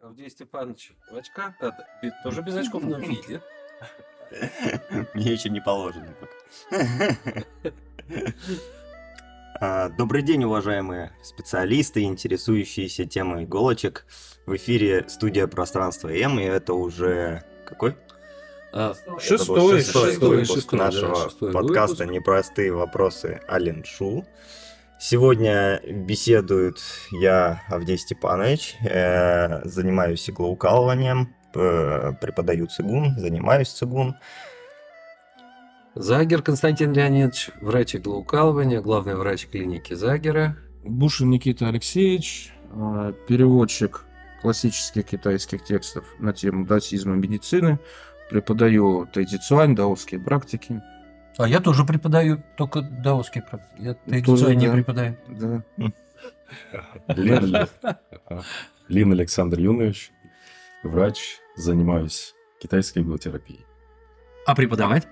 Авдей Степанович в очках, это, тоже без очков, но видит. Мне еще не положено а, Добрый день, уважаемые специалисты, интересующиеся темой иголочек. В эфире студия Пространство М, и это уже какой? А, шестой, шестой, шестой шестой, нашего шестой подкаста выпуск. «Непростые вопросы Ален Шу». Сегодня беседует я, Авдей Степанович, э, занимаюсь иглоукалыванием, преподаю цигун, занимаюсь цигун. Загер Константин Леонидович, врач иглоукалывания, главный врач клиники Загера. Бушин Никита Алексеевич, э, переводчик классических китайских текстов на тему даосизма медицины, преподаю тайцзицуань, даосские практики. А я тоже преподаю, только даосский практики. Я тоже, не да. преподаю. Да. Лин, Лин Александр Юнович, врач, занимаюсь китайской биотерапией. А преподавать?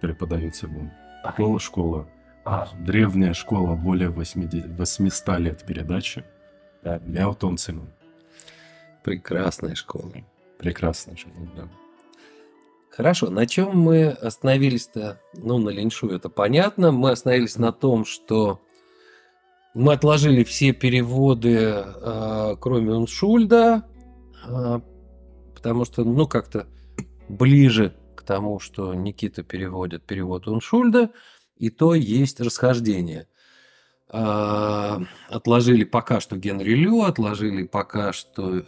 Преподаю цигун. Школа, школа. А. Древняя школа, более 80, 800 лет передачи. Да, Мяутон цигун. Прекрасная школа. Прекрасная школа, да. Хорошо, на чем мы остановились-то? Ну, на линшу это понятно. Мы остановились на том, что мы отложили все переводы, э, кроме Уншульда, э, потому что, ну, как-то ближе к тому, что Никита переводит перевод Уншульда, и то есть расхождение. Э, отложили пока что Генри Лю, отложили пока что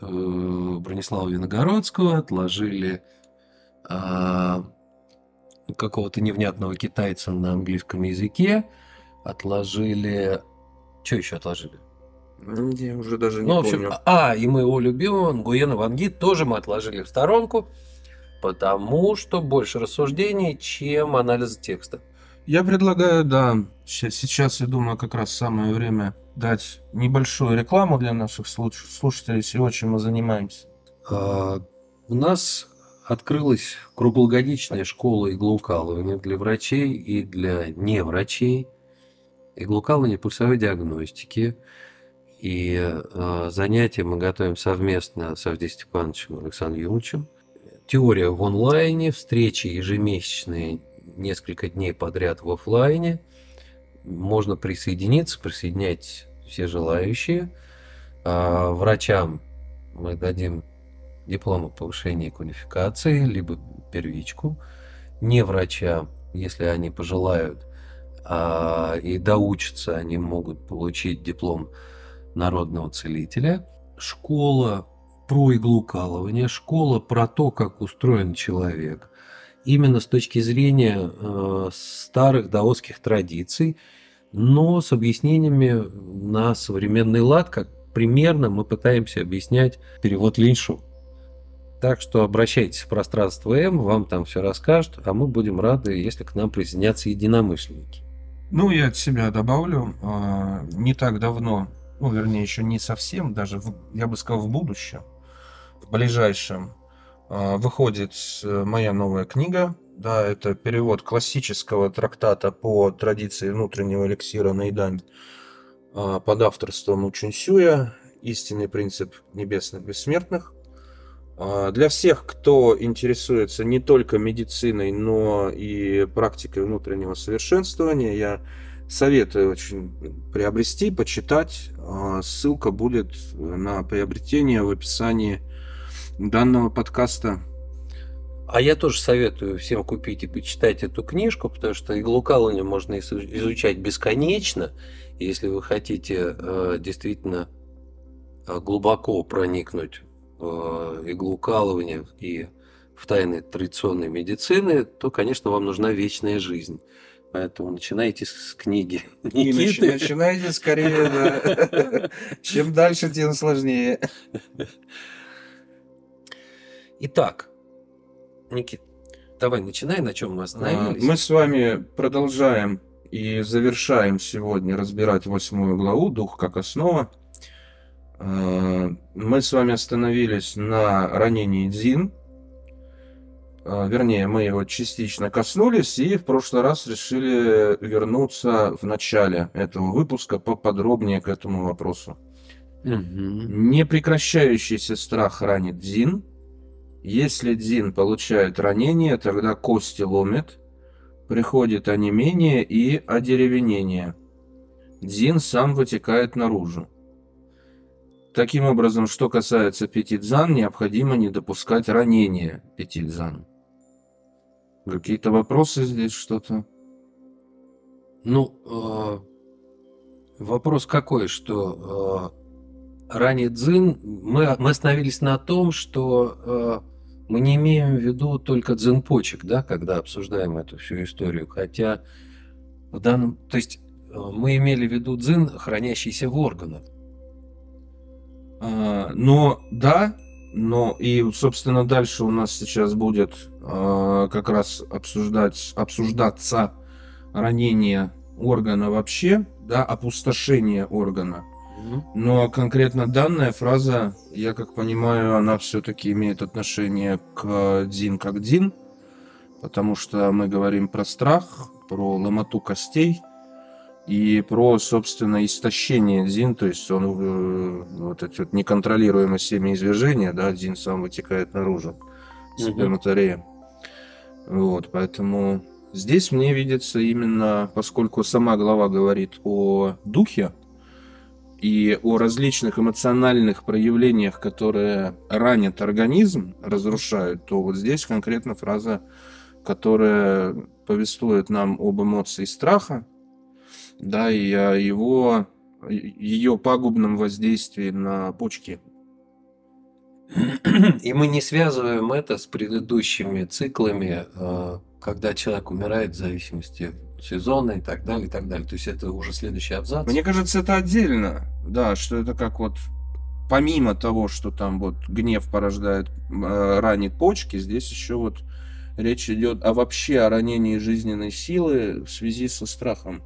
Бронислава Виногородского, отложили какого-то невнятного китайца на английском языке, отложили... Что еще отложили? Я уже даже не ну, в общем, помню. А, и мы его любимого Нгуена Ванги тоже мы отложили в сторонку, потому что больше рассуждений, чем анализ текста. Я предлагаю, да, сейчас, я думаю, как раз самое время дать небольшую рекламу для наших слушателей, всего, чем мы занимаемся. А, у нас открылась круглогодичная школа иглоукалывания для врачей и для неврачей, иглоукалывания пульсовой диагностики. И э, занятия мы готовим совместно с Авдеем Степановичем Александром Юрьевичем. Теория в онлайне, встречи ежемесячные несколько дней подряд в офлайне. Можно присоединиться, присоединять все желающие. А врачам мы дадим диплом о повышении квалификации, либо первичку, не врача, если они пожелают, а, и доучатся, они могут получить диплом народного целителя. Школа про иглоукалывание, школа про то, как устроен человек, именно с точки зрения э, старых даосских традиций, но с объяснениями на современный лад, как примерно мы пытаемся объяснять перевод Линшу. Так что обращайтесь в пространство М, вам там все расскажут, а мы будем рады, если к нам присоединятся единомышленники. Ну, я от себя добавлю, а, не так давно, ну, вернее, еще не совсем, даже, в, я бы сказал, в будущем, в ближайшем, а, выходит э, моя новая книга. Да, это перевод классического трактата по традиции внутреннего эликсира наедания а, под авторством Учунсюя «Истинный принцип небесных бессмертных». А, для всех, кто интересуется не только медициной, но и практикой внутреннего совершенствования, я советую очень приобрести, почитать. А, ссылка будет на приобретение в описании данного подкаста. А я тоже советую всем купить и почитать эту книжку, потому что иглоукалывание можно изучать бесконечно. Если вы хотите э, действительно э, глубоко проникнуть иглоукалывания и в тайны традиционной медицины, то, конечно, вам нужна вечная жизнь. Поэтому начинайте с книги Никиты. Начинайте скорее, да. Чем дальше, тем сложнее. Итак, Никит, давай начинай, на чем мы остановились. Мы с вами продолжаем и завершаем сегодня разбирать восьмую главу «Дух как основа». Э, мы с вами остановились на ранении Дзин. Э, вернее, мы его частично коснулись и в прошлый раз решили вернуться в начале этого выпуска поподробнее к этому вопросу. Угу. Непрекращающийся страх ранит дзин. Если дзин получает ранение, тогда кости ломят, приходит онемение и одеревенение. Дзин сам вытекает наружу. Таким образом, что касается пятидзан, необходимо не допускать ранения пятидзан. Какие-то вопросы здесь, что-то? Ну, э, вопрос какой, что э, ранее дзин, мы, мы остановились на том, что э, мы не имеем в виду только дзин почек, да, когда обсуждаем эту всю историю, хотя в данном, то есть э, мы имели в виду дзин, хранящийся в органах. А, но да, но и, собственно, дальше у нас сейчас будет э, как раз обсуждать, обсуждаться ранение органа вообще, да, опустошение органа. Но конкретно данная фраза, я как понимаю, она все-таки имеет отношение к Дин как Дин, потому что мы говорим про страх, про ломоту костей и про, собственно, истощение Дин, то есть он э, вот эти вот неконтролируемое семяизвержение, да, Дин сам вытекает наружу, сперматорея. Вот, поэтому Здесь мне видится именно, поскольку сама глава говорит о духе и о различных эмоциональных проявлениях, которые ранят организм, разрушают, то вот здесь конкретно фраза, которая повествует нам об эмоции страха, да, и о его, ее пагубном воздействии на почки. И мы не связываем это с предыдущими циклами э, когда человек умирает в зависимости от сезона и так далее, и так далее. То есть это уже следующий абзац. Мне кажется, это отдельно, да, что это как вот помимо того, что там вот гнев порождает, э, ранит почки, здесь еще вот речь идет о вообще о ранении жизненной силы в связи со страхом.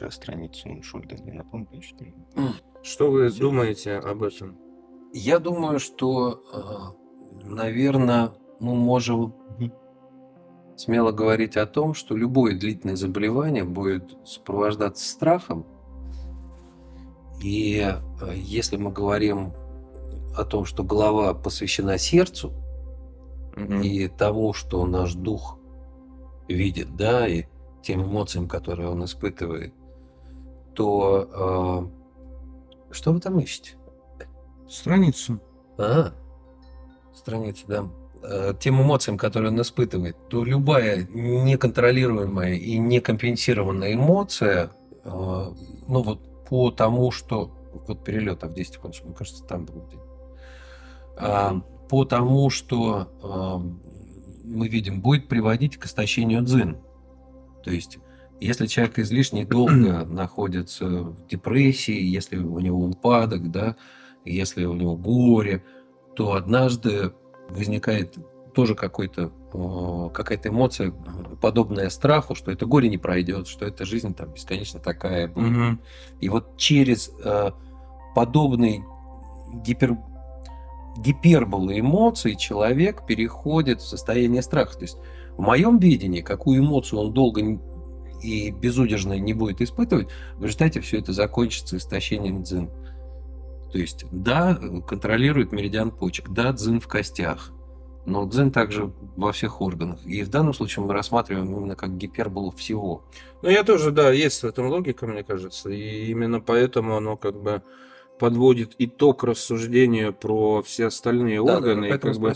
А страницу Шульда не напомню, что ли? Что вы думаете об этом? Я думаю, что э, наверное, мы можем смело говорить о том, что любое длительное заболевание будет сопровождаться страхом. И э, если мы говорим о том, что голова посвящена сердцу mm-hmm. и тому, что наш дух видит, да, и тем эмоциям, которые он испытывает, то э, что вы там ищете? Страницу. А, странице, да, э, тем эмоциям, которые он испытывает, то любая неконтролируемая и некомпенсированная эмоция, э, ну вот по тому, что вот перелет в 10 секунд, мне кажется, там был день. А, по тому, что мы видим, будет приводить к истощению дзин. То есть, если человек излишне долго находится в депрессии, если у него упадок, да, если у него горе, то однажды возникает тоже какой-то какая-то эмоция, подобная страху, что это горе не пройдет, что эта жизнь там бесконечно такая. Угу. И вот через э, подобный гипер гиперболы эмоций человек переходит в состояние страха. То есть в моем видении, какую эмоцию он долго и безудержно не будет испытывать, в результате все это закончится истощением дзин. То есть, да, контролирует меридиан почек, да, дзин в костях, но дзин также во всех органах. И в данном случае мы рассматриваем именно как гиперболу всего. Ну, я тоже, да, есть в этом логика, мне кажется. И именно поэтому оно как бы подводит итог рассуждению про все остальные да, органы. Да, и как бы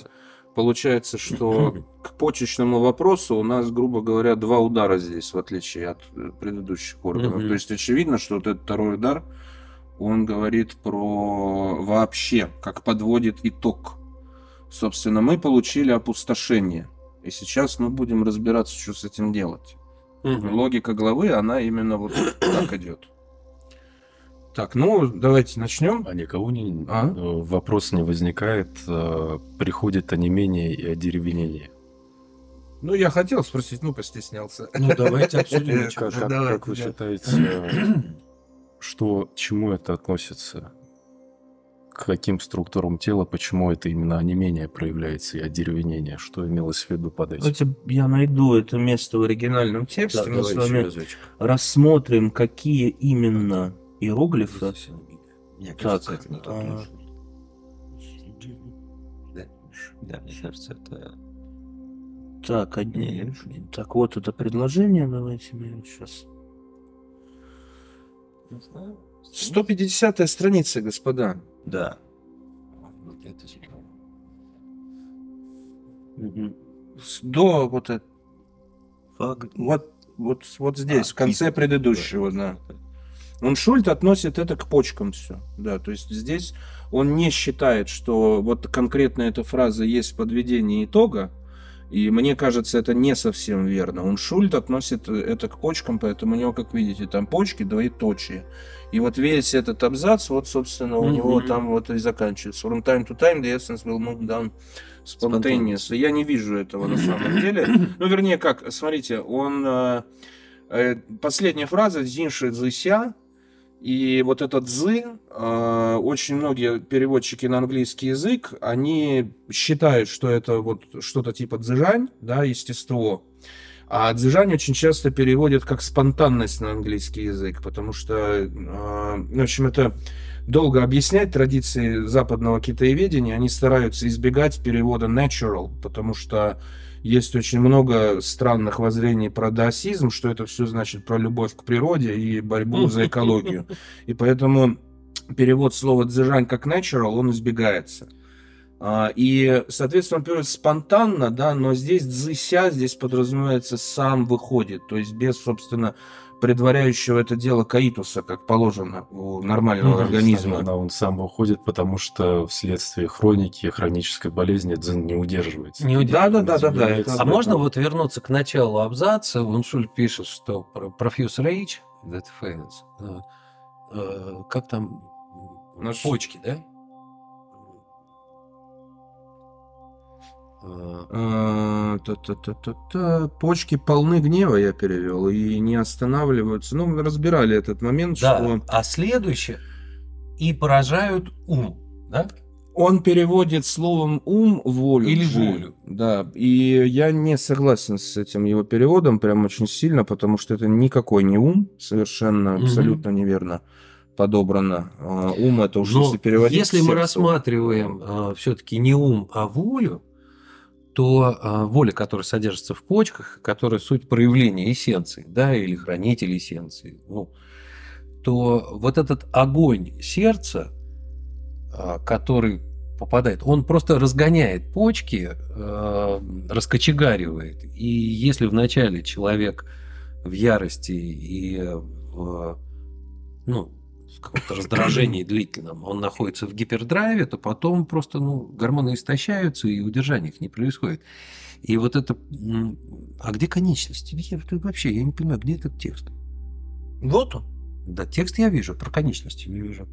получается, что к почечному вопросу у нас, грубо говоря, два удара здесь, в отличие от предыдущих органов. То есть очевидно, что вот этот второй удар он говорит про вообще, как подводит итог. Собственно, мы получили опустошение. И сейчас мы будем разбираться, что с этим делать. Угу. Логика главы, она именно вот так идет. Так, ну давайте начнем. А никого не а? Э, вопрос не возникает, э, приходит онемение и одеревенение. Ну, я хотел спросить, ну, постеснялся. Ну, давайте обсудим. Как, как, как вы считаете, что, к чему это относится? к каким структурам тела, почему это именно онемение проявляется и одеревенение, что имелось в виду под этим? Давайте я найду это место в оригинальном тексте, да, мы с вами рассмотрим, какие именно иероглифы. Мне кажется, так, это не тот а... да? да, мне кажется, это... Так, одни... так, вот это предложение, давайте мы сейчас... 150 страница, господа. Да. До вот это. Вот, вот, вот здесь, а, в конце предыдущего, да. Он Шульт относит это к почкам все. Да, то есть здесь он не считает, что вот конкретно эта фраза есть подведение итога, и мне кажется, это не совсем верно. Он Шульт относит это к почкам, поэтому у него, как видите, там почки двоеточие. И вот весь этот абзац, вот, собственно, у mm-hmm. него там вот и заканчивается. From time to time the essence will move down spontaneously. Я не вижу этого на самом деле. Ну, вернее, как, смотрите, он... Э, э, последняя фраза «Зинши зыся», и вот этот «зы», э, очень многие переводчики на английский язык, они считают, что это вот что-то типа «дзыжань», да, естество, а дзижань очень часто переводят как спонтанность на английский язык, потому что, э, в общем, это долго объяснять традиции западного китаеведения, они стараются избегать перевода natural, потому что есть очень много странных воззрений про даосизм, что это все значит про любовь к природе и борьбу за экологию. И поэтому перевод слова дзижань как natural, он избегается. А, и, соответственно, он переводится спонтанно, да, но здесь дзыся, здесь подразумевается сам выходит, то есть без, собственно, предваряющего это дело каитуса, как положено у нормального ну, организма. Да, он сам выходит, потому что вследствие хроники, хронической болезни дзен не удерживается. Не удерживается. Да, да, да, да. да. А можно вот вернуться к началу абзаца? Уншуль пишет, что profuse rage that fails. Как там? Наш... Почки, да? А, почки полны гнева, я перевел, и не останавливаются. Ну, мы разбирали этот момент, да, что... А следующее и поражают ум, да? Он переводит словом ум волю. Или волю. Да. И я не согласен с этим его переводом, прям очень сильно, потому что это никакой не ум, совершенно угу. абсолютно неверно подобрано. А, ум это уже если переводить. Если мы рассматриваем а, все-таки не ум, а волю, то э, воля, которая содержится в почках, которая суть проявления эссенции, да, или хранитель эссенции, ну, то вот этот огонь сердца, э, который попадает, он просто разгоняет почки, э, раскочегаривает. И если вначале человек в ярости и в, ну, каком-то раздражении длительном, он находится в гипердрайве, то потом просто ну, гормоны истощаются, и удержания их не происходит. И вот это... А где конечность? Я, вообще, я не понимаю, где этот текст? Вот он. Да, текст я вижу, про конечности не вижу.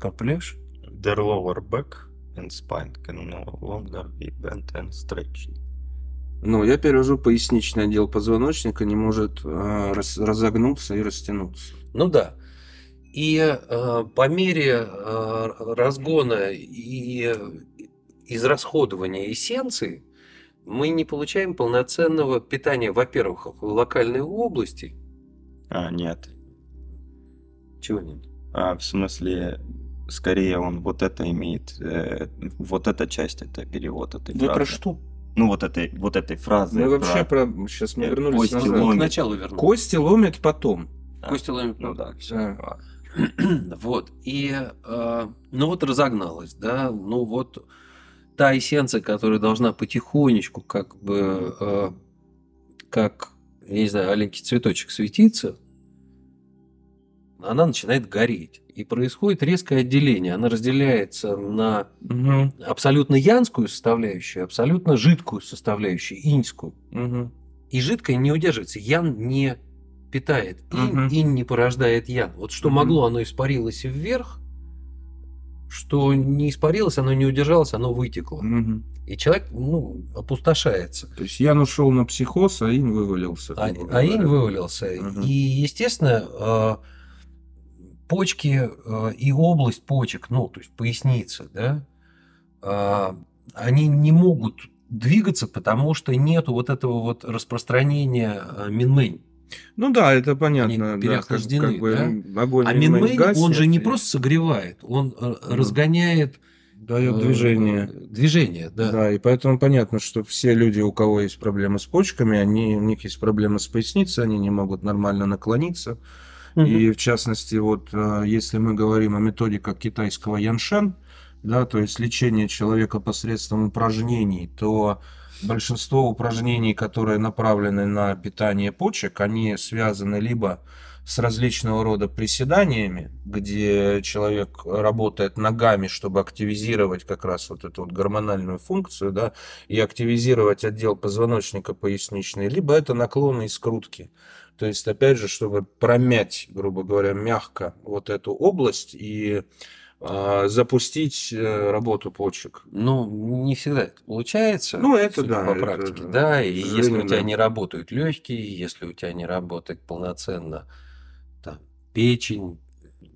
Копляешь? Their lower back and spine can no longer be bent and stretched. Ну, я перевожу поясничный отдел позвоночника не может э, раз, разогнуться и растянуться. Ну да. И э, по мере э, разгона и израсходования эссенции мы не получаем полноценного питания, во-первых, в локальной области. А, нет. Чего нет? А, в смысле, скорее он вот это имеет, э, вот эта часть, это перевод этой Вы фразы. про что? Ну, вот этой, вот этой фразы. Мы вообще про... Сейчас мы вернулись Кости назад. Ломит. К началу вернулись. Кости ломят потом. А, Кости ломят потом. Ну да, все. А. Вот. И, э, ну вот разогналась, да, ну вот та эссенция, которая должна потихонечку как бы, э, как, я не знаю, аленький цветочек светиться, она начинает гореть. И происходит резкое отделение. Она разделяется на угу. абсолютно янскую составляющую, абсолютно жидкую составляющую, иньскую. Угу. И жидкая не удерживается. Ян не питает инь, угу. инь не порождает ян. Вот что угу. могло, оно испарилось вверх, что не испарилось, оно не удержалось, оно вытекло. Угу. И человек, ну, опустошается. То есть ян ушел на психоз, а инь вывалился. А, а инь вывалился. Угу. И, естественно, а, почки э, и область почек, ну, то есть поясница, да, э, они не могут двигаться, потому что нету вот этого вот распространения минмэнь. Ну да, это понятно. Они переохлаждены, да, как, как бы огонь а минмэнь, он же не просто согревает, он mm. разгоняет дает движение. Движение, да. Да, и поэтому понятно, что все люди, у кого есть проблемы с почками, они, у них есть проблемы с поясницей, они не могут нормально наклониться. Угу. И в частности, вот если мы говорим о методиках китайского яншен, да, то есть лечение человека посредством упражнений, то большинство упражнений, которые направлены на питание почек, они связаны либо с различного рода приседаниями, где человек работает ногами, чтобы активизировать как раз вот эту вот гормональную функцию, да, и активизировать отдел позвоночника поясничный, либо это наклоны и скрутки. То есть, опять же, чтобы промять, грубо говоря, мягко вот эту область и запустить э, работу почек. Ну, не всегда это получается. Ну, это да. По практике, это, да. И если у тебя не работают легкие, если у тебя не работает полноценно там, печень,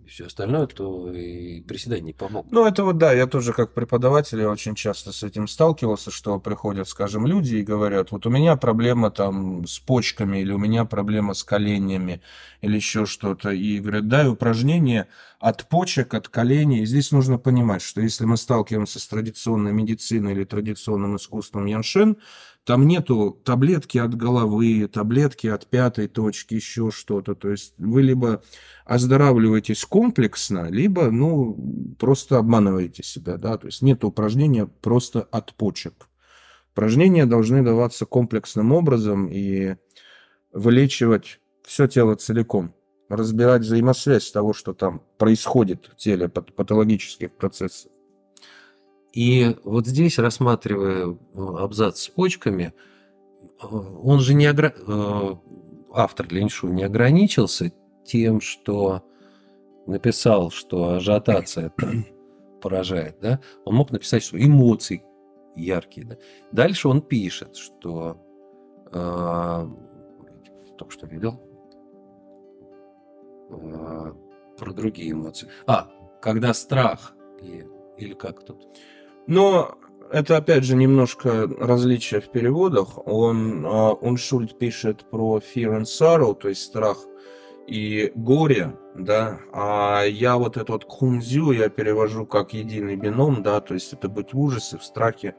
все остальное, то и приседания не помогут. Ну, это вот да, я тоже как преподаватель я очень часто с этим сталкивался, что приходят, скажем, люди и говорят, вот у меня проблема там с почками, или у меня проблема с коленями, или еще что-то. И говорят, дай упражнение от почек, от коленей. И здесь нужно понимать, что если мы сталкиваемся с традиционной медициной или традиционным искусством яншен, там нету таблетки от головы, таблетки от пятой точки, еще что-то. То есть вы либо оздоравливаетесь комплексно, либо, ну, просто обманываете себя, да. То есть нет упражнения просто от почек. Упражнения должны даваться комплексным образом и вылечивать все тело целиком, разбирать взаимосвязь того, что там происходит в теле, патологических процессов. И вот здесь, рассматривая э, абзац с почками, э, он же не огр... Э, автор Леньшу не ограничился тем, что написал, что ажиотация поражает, да? Он мог написать, что эмоции яркие. Да? Дальше он пишет, что э, только что видел э, про другие эмоции. А, когда страх и, или как тут? Но это, опять же, немножко различие в переводах. Он, а, он Шульт пишет про fear and sorrow, то есть страх и горе, да, а я вот этот вот кунзю я перевожу как единый бином, да, то есть это быть в ужасе, в страхе.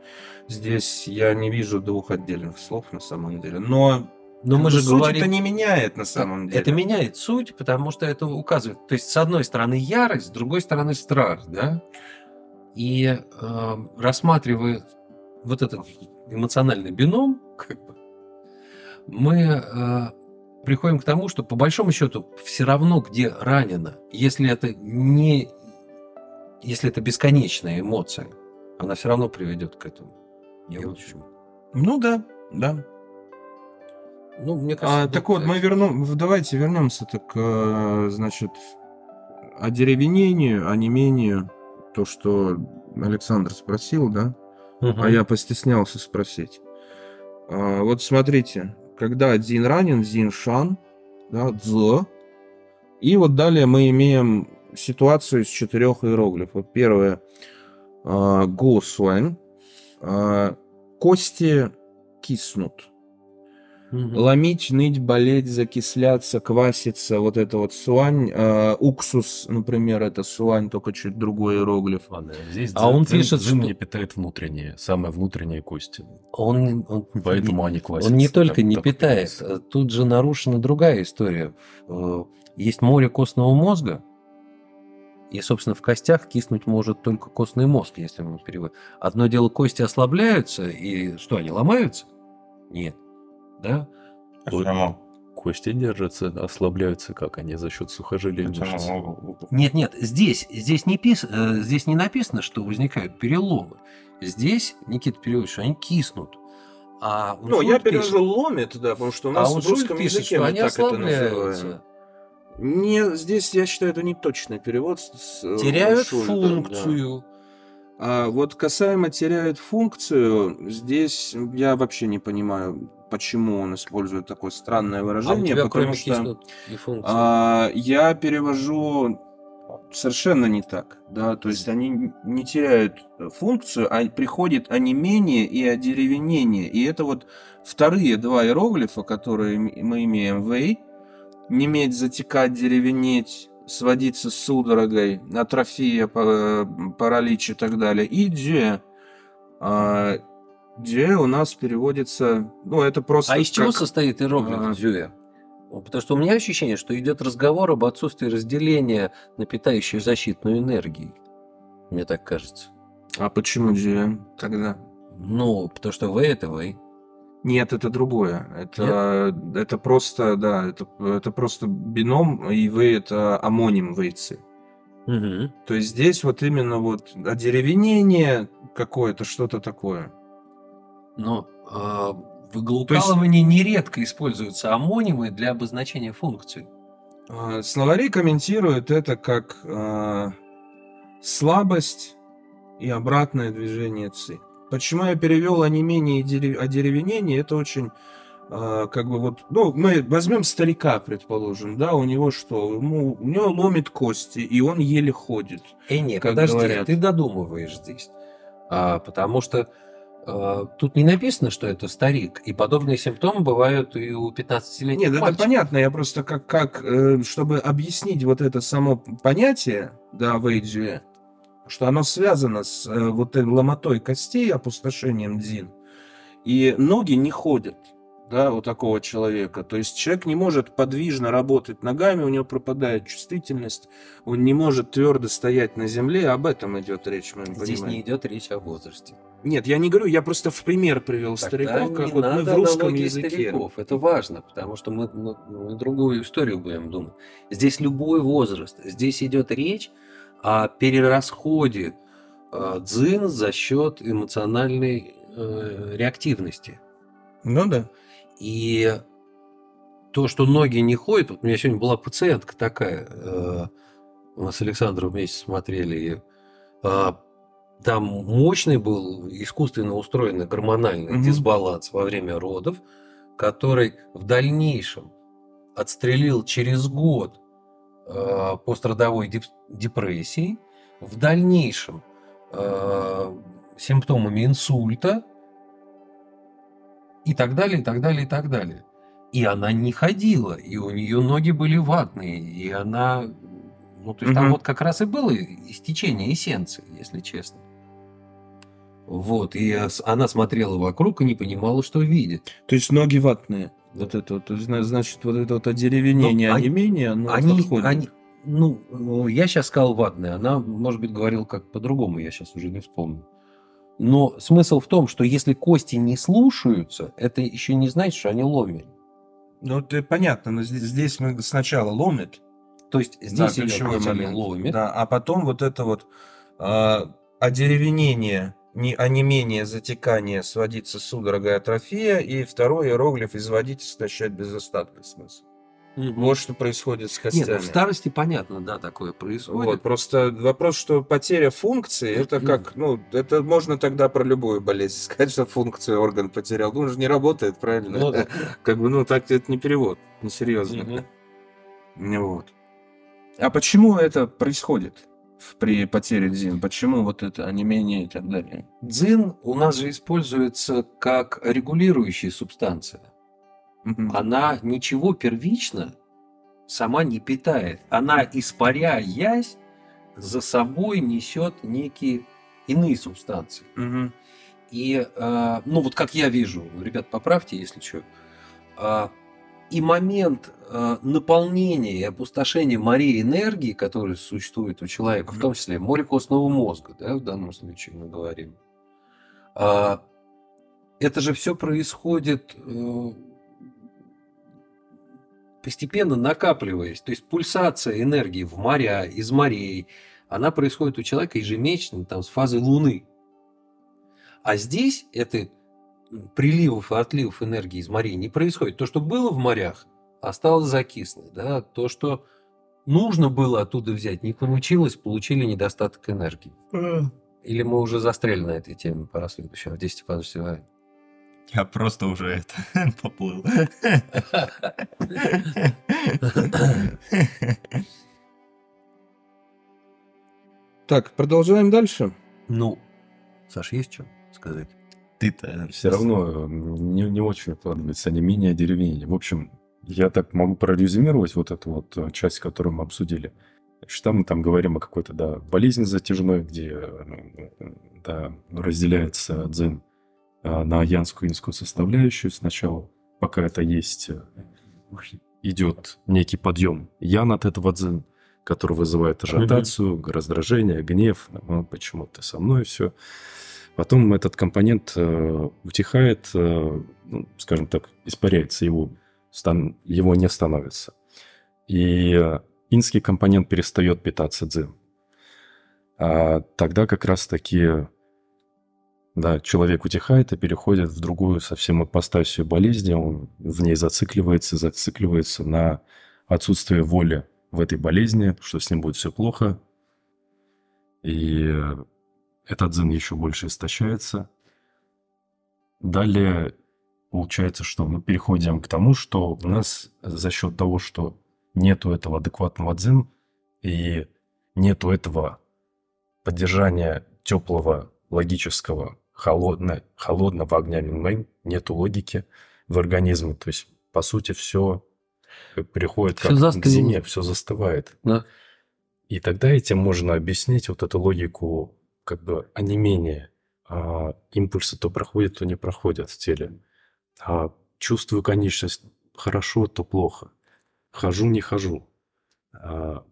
Здесь я не вижу двух отдельных слов на самом деле, но но мы же суть говорим... это не меняет на самом деле. Это меняет суть, потому что это указывает. То есть, с одной стороны, ярость, с другой стороны, страх, да? И э, рассматривая вот этот эмоциональный бином, как бы, мы э, приходим к тому, что по большому счету все равно, где ранено, если это не, если это бесконечная эмоция, она все равно приведет к этому. Я вот почему. Ну да, да. Ну, мне кажется, а, так вот, мы вернем, давайте вернемся так, э, значит, одеревенению, онемению то, что Александр спросил, да, угу. а я постеснялся спросить. А, вот смотрите, когда Дзин ранен, Дзин шан, да, дзо, и вот далее мы имеем ситуацию из четырех иероглифов. Первое а, го суань, а, кости киснут. Угу. Ломить, ныть, болеть, закисляться, кваситься, вот это вот суань. Э, уксус, например, это суань, только чуть другой иероглиф. Ладно, здесь а он пишет, что... не питает внутренние, самые внутренние кости. Он, он Поэтому не, они квасятся. Он не только так, не так питает, питается. тут же нарушена другая история. Э, есть море костного мозга, и, собственно, в костях киснуть может только костный мозг, если мы переводим. Одно дело, кости ослабляются, и что, они ломаются? Нет да? Почему? Кости держатся, ослабляются как они за счет сухожилий мышц. Нет, нет, здесь, здесь, не пис, э, здесь не написано, что возникают переломы. Здесь, Никита переводит, они киснут. А ну, я перевожу ломит, да, потому что у а нас а в русском пишет, языке мы так это называем. Не, здесь я считаю, это не точный перевод. С, э, Теряют Шульдом, функцию. Да. А вот касаемо теряют функцию, здесь я вообще не понимаю, почему он использует такое странное выражение, а у тебя, потому что и а, я перевожу Совершенно не так, да, то есть они не теряют функцию, а приходит онемение и одеревенение, и это вот вторые два иероглифа, которые мы имеем, вей, неметь, затекать, деревенеть, сводиться с судорогой, атрофия, паралич и так далее, и дже, а, дже у нас переводится, ну это просто... А из чего состоит иероглиф а, дже? Потому что у меня ощущение, что идет разговор об отсутствии разделения на питающую защитную энергию. Мне так кажется. А почему GM тогда? Ну, потому что вы это вы. Нет, это другое. Это, Нет? это просто, да, это, это просто бином, и вы это амоним вейцы. Угу. То есть здесь вот именно вот одеревенение какое-то, что-то такое. Но а, в иглоукалывании есть... нередко используются амонимы для обозначения функций. А, словари комментируют это как э, слабость и обратное движение ЦИ. Почему я перевел онемение и одеревенение, это очень э, как бы вот, ну, мы возьмем старика, предположим, да, у него что, ему, у него ломит кости, и он еле ходит. Эй, нет, подожди, говорят. ты додумываешь здесь. А, потому что а, тут не написано, что это старик, и подобные симптомы бывают и у 15-летних Нет, мальчиков. это понятно, я просто как, как, э, чтобы объяснить вот это само понятие, да, в Эйджи, что оно связано с э, вот этой ломотой костей, опустошением дзин, и ноги не ходят да, у такого человека. То есть человек не может подвижно работать ногами, у него пропадает чувствительность, он не может твердо стоять на земле, об этом идет речь. Мы Здесь понимаем. не идет речь о возрасте. Нет, я не говорю, я просто в пример привел Тогда стариков, как вот мы в русском языке. Стариков. Это важно, потому что мы, мы, мы другую историю будем думать. Здесь любой возраст. Здесь идет речь о перерасходе э, дзин за счет эмоциональной э, реактивности. Ну да. И то, что ноги не ходят, вот у меня сегодня была пациентка такая, э, мы с Александром вместе смотрели, и, там мощный был искусственно устроенный гормональный mm-hmm. дисбаланс во время родов, который в дальнейшем отстрелил через год э, пострадовой деп- депрессии, в дальнейшем э, симптомами инсульта, и так далее, и так далее, и так далее. И она не ходила, и у нее ноги были ватные, и она... Ну, то есть угу. там вот как раз и было истечение эссенции, если честно. Вот, и она смотрела вокруг и не понимала, что видит. То есть ноги ватные. Вот это вот, значит, вот это вот одеревенение, ну, онемение, оно они, подходит. Они, ну, я сейчас сказал ватные, она, может быть, говорила как по-другому, я сейчас уже не вспомню. Но смысл в том, что если кости не слушаются, это еще не значит, что они ломят. Ну, это понятно, но здесь, здесь мы сначала ломит. То есть здесь да, ключевой момент ломит. Да, а потом вот это вот э, одеревенение, не, а не менее затекание, сводиться судорогой атрофия, и второй иероглиф изводить и истощать без остатка смысл. Угу. Вот что происходит с костями. Нет, ну, в старости понятно, да, такое происходит. Вот, просто вопрос, что потеря функции, это как, ну, это можно тогда про любую болезнь сказать, что функцию орган потерял. Ну, он же не работает, правильно? Ну, да. Как бы, ну, так это не перевод, несерьезно. Угу. Вот. А почему это происходит? При потере дзин? Почему вот это, а не менее и так далее? Дзин у нас же используется как регулирующая субстанция. Она ничего первично сама не питает. Она, испаряясь, за собой несет некие иные субстанции. Угу. И, э, ну вот как я вижу, ребят, поправьте, если что, э, и момент э, наполнения и опустошения морей энергии, который существует у человека, в том числе море костного мозга, да, в данном случае мы говорим, э, это же все происходит э, постепенно накапливаясь. То есть пульсация энергии в моря, из морей, она происходит у человека ежемесячно, там, с фазы Луны. А здесь это приливов и отливов энергии из морей не происходит. То, что было в морях, осталось закиснуть. Да? То, что нужно было оттуда взять, не получилось, получили недостаток энергии. Или мы уже застряли на этой теме, пора следующего. 10 Степанович я просто уже это поплыл. Так, продолжаем дальше. Ну, Саш, есть что сказать? Ты-то все равно не, не очень укладывается, они менее деревенье. В общем, я так могу прорезюмировать вот эту вот э, часть, которую мы обсудили. Что мы там говорим о какой-то, да, болезни затяжной, где э, да, разделяется дзен э, на янскую и инскую составляющую сначала, пока это есть, идет некий подъем ян от этого дзен, который вызывает ажиотацию, раздражение, гнев, ну, почему ты со мной, все. Потом этот компонент э, утихает, э, ну, скажем так, испаряется, его, его не становится. И инский компонент перестает питаться дзин. А тогда как раз-таки да, человек утихает и переходит в другую совсем апостасию болезни, он в ней зацикливается, зацикливается на отсутствие воли в этой болезни, что с ним будет все плохо. И этот дзен еще больше истощается. Далее получается, что мы переходим к тому, что у нас за счет того, что нету этого адекватного дзен и нету этого поддержания теплого, логического, холодно, холодного огня Минмэн, нету логики в организме. То есть, по сути, все приходит все как застынет. к зиме, все застывает. Да. И тогда этим можно объяснить вот эту логику как бы онемение. А импульсы то проходят, то не проходят в теле. А чувствую конечность хорошо, то плохо. Хожу, не хожу. А,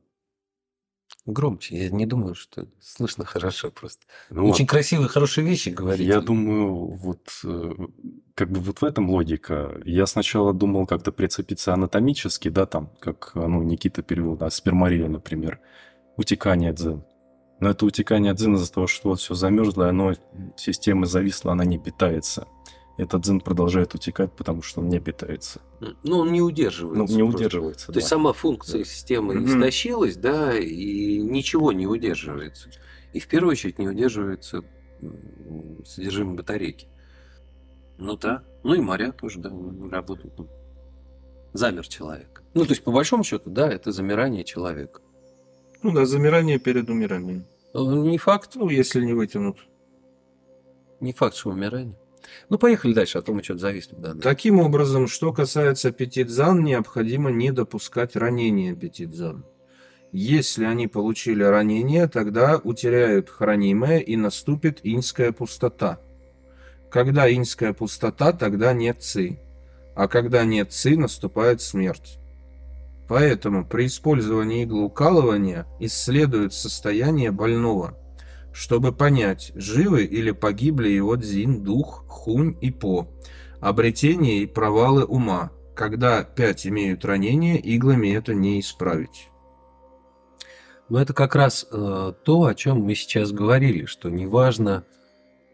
Громче, я не думаю, что слышно хорошо просто. ну Очень вот, красивые, хорошие вещи говорите. я думаю, вот э, как бы вот в этом логика. Я сначала думал как-то прицепиться анатомически, да, там, как ну, Никита перевел, да, спермария, например, утекание дзен. Но это утекание дзин из-за того, что вот все замерзло, оно, система зависла, она не питается. Этот дзин продолжает утекать, потому что он не питается. Ну, он не удерживается. Ну, не просто. удерживается. То есть да. сама функция Да. системы истощилась, да, и ничего не удерживается. И в первую очередь не удерживается содержимое батарейки. Ну да. Ну и моря тоже, да, работают. Замер человек. Ну, то есть, по большому счету, да, это замирание человека. Ну да, замирание перед умиранием. Э, Не факт, Ну, если не вытянут. не факт, что умирание. Ну, поехали дальше, а то мы что-то зависли. Да, да. Таким образом, что касается пятидзан, необходимо не допускать ранения пятидзан. Если они получили ранение, тогда утеряют хранимое и наступит инская пустота. Когда инская пустота, тогда нет ци. А когда нет ци, наступает смерть. Поэтому при использовании иглоукалывания исследуют состояние больного, чтобы понять, живы или погибли его дзин, дух, хунь и по, обретение и провалы ума. Когда пять имеют ранения, иглами это не исправить. Но это как раз э, то, о чем мы сейчас говорили, что неважно,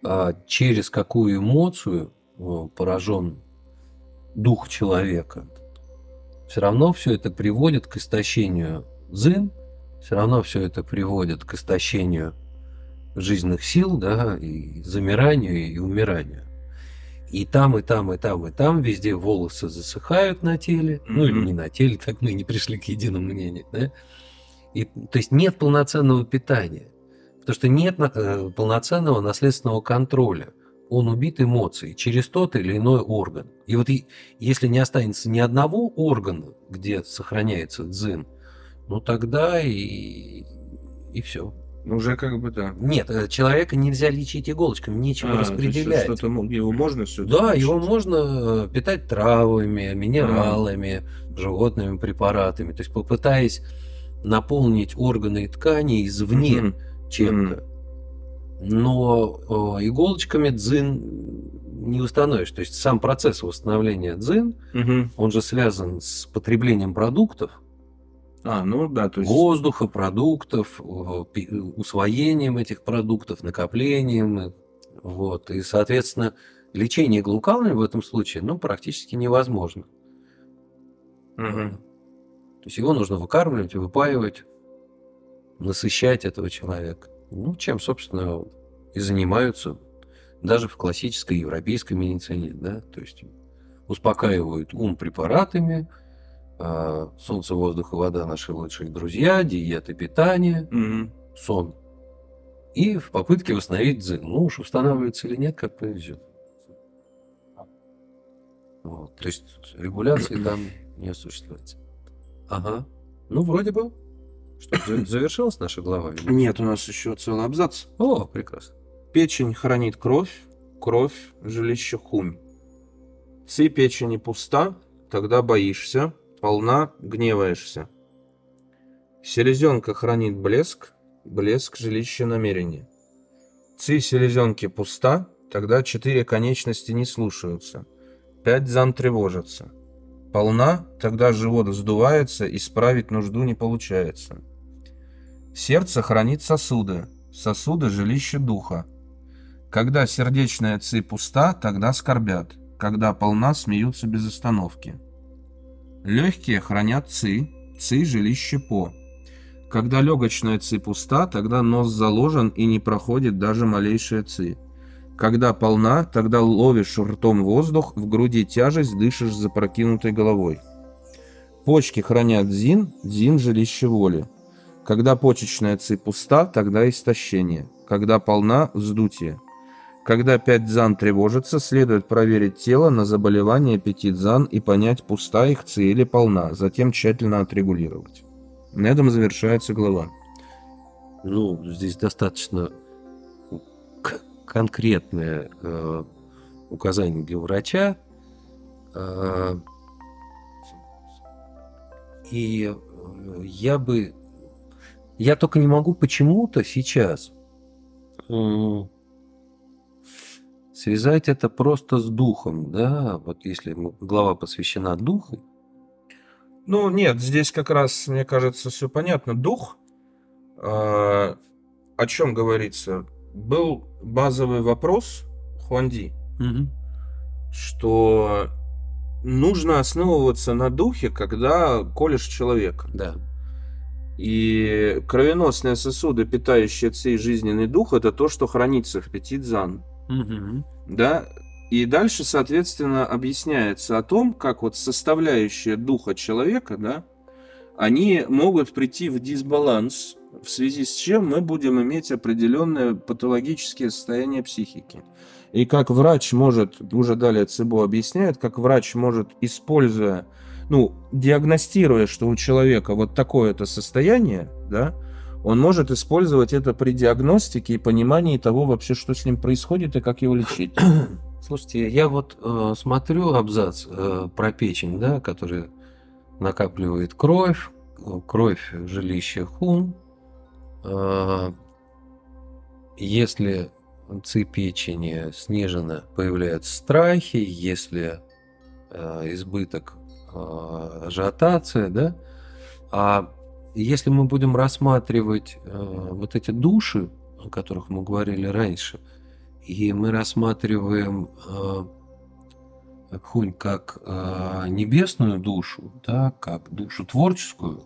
э, через какую эмоцию э, поражен дух человека, все равно все это приводит к истощению дзин, все равно все это приводит к истощению жизненных сил, да, и замиранию, и умиранию. И там, и там, и там, и там везде волосы засыхают на теле. Ну или не на теле, так мы не пришли к единому мнению. Да? И, то есть нет полноценного питания. Потому что нет э, полноценного наследственного контроля. Он убит эмоцией через тот или иной орган. И вот если не останется ни одного органа, где сохраняется дзин, ну тогда и, и все. Ну, уже как бы да. Нет, э, человека нельзя лечить иголочками, нечего А, распределять. что-то его можно все Да, его можно э, питать травами, минералами, животными препаратами. То есть попытаясь наполнить органы и ткани извне чем-то. Но э, иголочками дзин не установишь. То есть сам процесс восстановления дзин, он же связан с потреблением продуктов, А, ну да, то есть... воздуха, продуктов, э, усвоением этих продуктов, накоплением. Вот. И, соответственно, лечение глукалами в этом случае ну, практически невозможно. Мгм. То есть его нужно выкармливать, выпаивать, насыщать этого человека. Ну, чем, собственно, и занимаются даже в классической европейской медицине, да, то есть успокаивают ум препаратами, а, солнце, воздух и вода наши лучшие друзья, диета, питание, Мгм. сон И в попытке восстановить дзин. Ну уж устанавливается или нет, как повезет. Вот. То есть регуляции там не осуществляется. Ага. Ну, вроде бы. Что, завершилась наша глава? Нет, у нас еще целый абзац. О, прекрасно. Печень хранит кровь, кровь – жилище хунь. Ци печени пуста, тогда боишься, полна – гневаешься. Селезенка хранит блеск, блеск – жилище намерения. Ци селезенки пуста, тогда четыре конечности не слушаются. Пять зан тревожатся. Полна, тогда живот вздувается, исправить нужду не получается. Сердце хранит сосуды, сосуды – жилище духа. Когда сердечная ци пуста, тогда скорбят. Когда полна, смеются без остановки. Легкие хранят ци, ци – жилище по. Когда легочная ци пуста, тогда нос заложен и не проходит даже малейшая ци. Когда полна, тогда ловишь ртом воздух, в груди тяжесть, дышишь запрокинутой головой. Почки хранят дзин, дзин – жилище воли. Когда почечная ци пуста, тогда истощение. Когда полна – вздутие. Когда пять дзан тревожится, следует проверить тело на заболевание пяти дзан и понять, пуста их ци или полна, затем тщательно отрегулировать. На этом завершается глава. Ну, здесь достаточно конкретное э, указание для врача. Э, и я бы... Я только не могу почему-то сейчас связать это просто с духом, да, вот если глава посвящена духу, ну, нет, здесь как раз, мне кажется, все понятно. Дух, э, о чем говорится, был базовый вопрос Хуанди, угу. что нужно основываться на духе, когда колешь человека. Да. И кровеносные сосуды, питающие цей жизненный дух, это то, что хранится в пяти дзан. Угу. Да, и дальше, соответственно, объясняется о том, как вот составляющие духа человека, да, они могут прийти в дисбаланс, в связи с чем мы будем иметь определенное патологические состояния психики. И как врач может, уже далее ЦИБО объясняет, как врач может, используя, ну, диагностируя, что у человека вот такое-то состояние, да, он может использовать это при диагностике и понимании того вообще, что с ним происходит и как его лечить. Слушайте, я вот э, смотрю абзац э, про печень, да, который накапливает кровь, кровь жилище хун. Э, если ци печени снижена, появляются страхи, если э, избыток э, ажиотация, да, а если мы будем рассматривать э, вот эти души, о которых мы говорили раньше, и мы рассматриваем э, хунь как э, небесную душу, да, как душу творческую,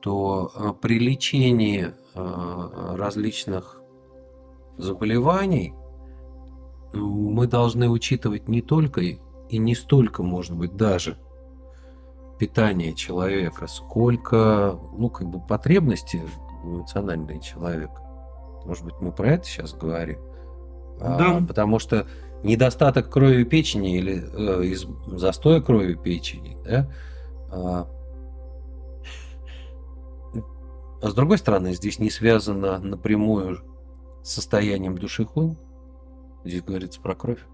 то э, при лечении э, различных заболеваний мы должны учитывать не только и не столько, может быть, даже питание человека, сколько, ну, как бы потребности эмоциональные человека. Может быть, мы про это сейчас говорим? Да. А, потому что недостаток крови печени или э, из застоя крови печени, да, а, а с другой стороны, здесь не связано напрямую с состоянием души хун. Здесь говорится про кровь.